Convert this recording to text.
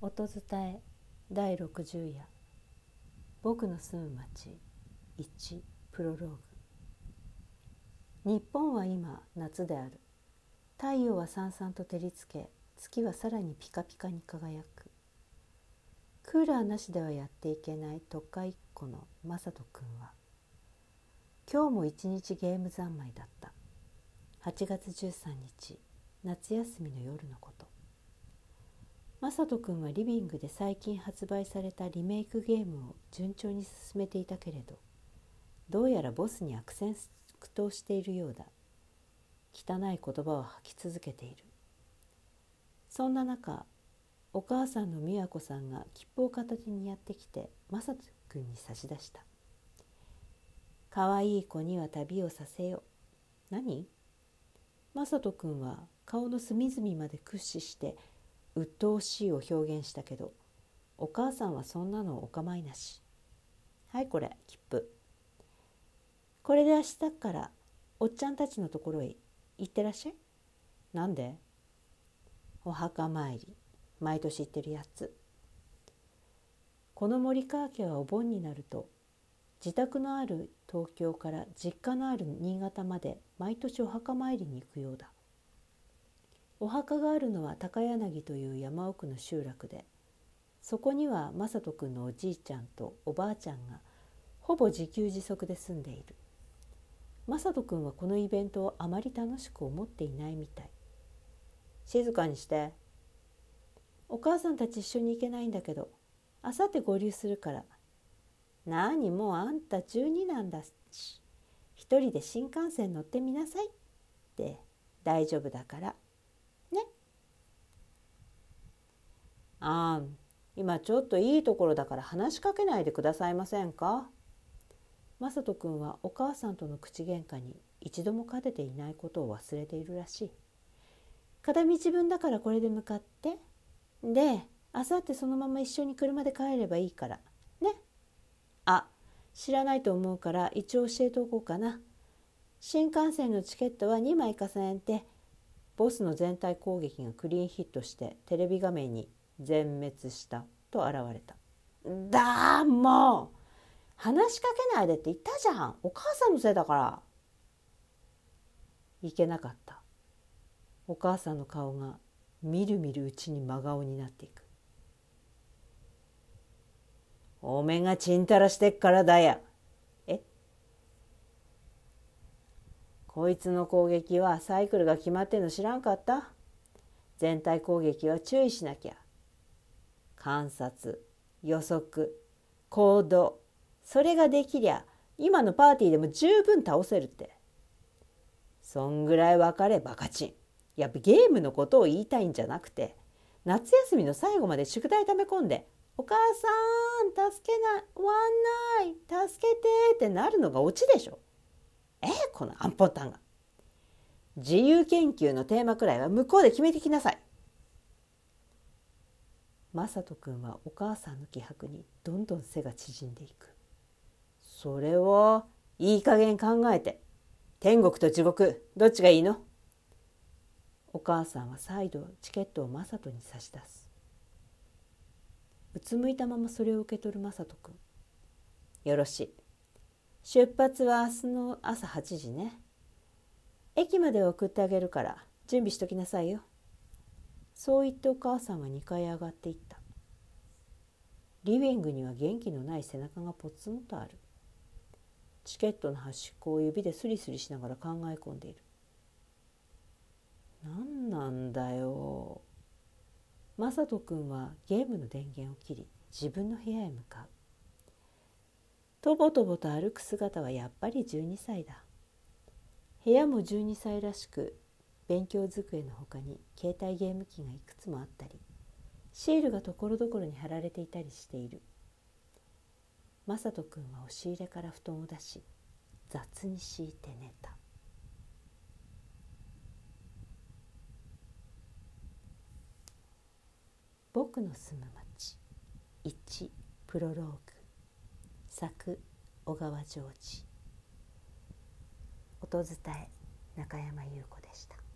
音伝え第60夜。僕の住む町1プロローグ。日本は今夏である。太陽はさんさんと照りつけ月はさらにピカピカに輝く。クーラーなしではやっていけない。特会っ子の雅人君は。今日も一日ゲーム三昧だった。8月13日夏休みの夜のこと。雅人君はリビングで最近発売されたリメイクゲームを順調に進めていたけれどどうやらボスに悪戦苦闘しているようだ。汚い言葉を吐き続けている。そんな中お母さんの美和子さんが切符を片手にやってきて雅人君に差し出した「かわいい子には旅をさせよ」何？雅人君は顔の隅々まで駆使して鬱陶しいを表現したけどお母さんはそんなのお構いなし。はいこれ切符これで明日からおっちゃんたちのところへ行ってらっしゃい。なんで？お墓参り。毎年行ってるやつ。この森川家はお盆になると自宅のある東京から実家のある新潟まで毎年お墓参りに行くようだ。お墓があるのは高柳という山奥の集落でそこには雅人君のおじいちゃんとおばあちゃんがほぼ自給自足で住んでいる。雅人君はこのイベントをあまり楽しく思っていないみたい。静かにしてお母さんたち一緒に行けないんだけどあさって合流するから何もうあんた12なんだし一人で新幹線乗ってみなさいって大丈夫だからねああ今ちょっといいところだから話しかけないでくださいませんか？雅人君はお母さんとの口喧嘩に一度も勝てていないことを忘れているらしい。片道分だからこれで向かって。であさってそのまま一緒に車で帰ればいいから。ね。あ知らないと思うから一応教えておこうかな。新幹線のチケットは2枚重ねてボスの全体攻撃がクリーンヒットしてテレビ画面に全滅したと現れた。だもう話しかけないでって言ったじゃん。お母さんのせいだから。いけなかった。お母さんの顔がみるみるうちに真顔になっていく。おめがちんたらしてっからだやえ？こいつの攻撃はサイクルが決まってんの知らんかった？全体攻撃は注意しなきゃ。観察予測行動。それができりゃ今のパーティーでも十分倒せるって。そんぐらい分かれバカチンやっぱゲームのことを言いたいんじゃなくて夏休みの最後まで宿題溜め込んで「お母さん助けない終わんない助けて」ってなるのがオチでしょ。えこのアンポンタンが。自由研究のテーマくらいは向こうで決めてきなさい。雅人君はお母さんの気迫にどんどん背が縮んでいく。それはいい加減考えて。天国と地獄。どっちがいいの？お母さんは再度チケットを雅人に差し出す。うつむいたままそれを受け取る雅人君。よろしい。出発は明日の朝8時ね。駅まで送ってあげるから準備しときなさいよ。そう言ってお母さんは2階へ上がっていった。リビングには元気のない背中がポツンとある。チケットの端っこを指でスリスリしながら考え込んでいる。何なんだよ。雅人君はゲームの電源を切り自分の部屋へ向かう。とぼとぼと歩く姿はやっぱり12歳だ。部屋も12歳らしく勉強机のほかに携帯ゲーム機がいくつもあったりシールがところどころに貼られていたりしている。雅人君は押し入れから布団を出し雑に敷いて寝た。僕の住む町1プロローグ。作小川ジョージ音伝え中山優子でした。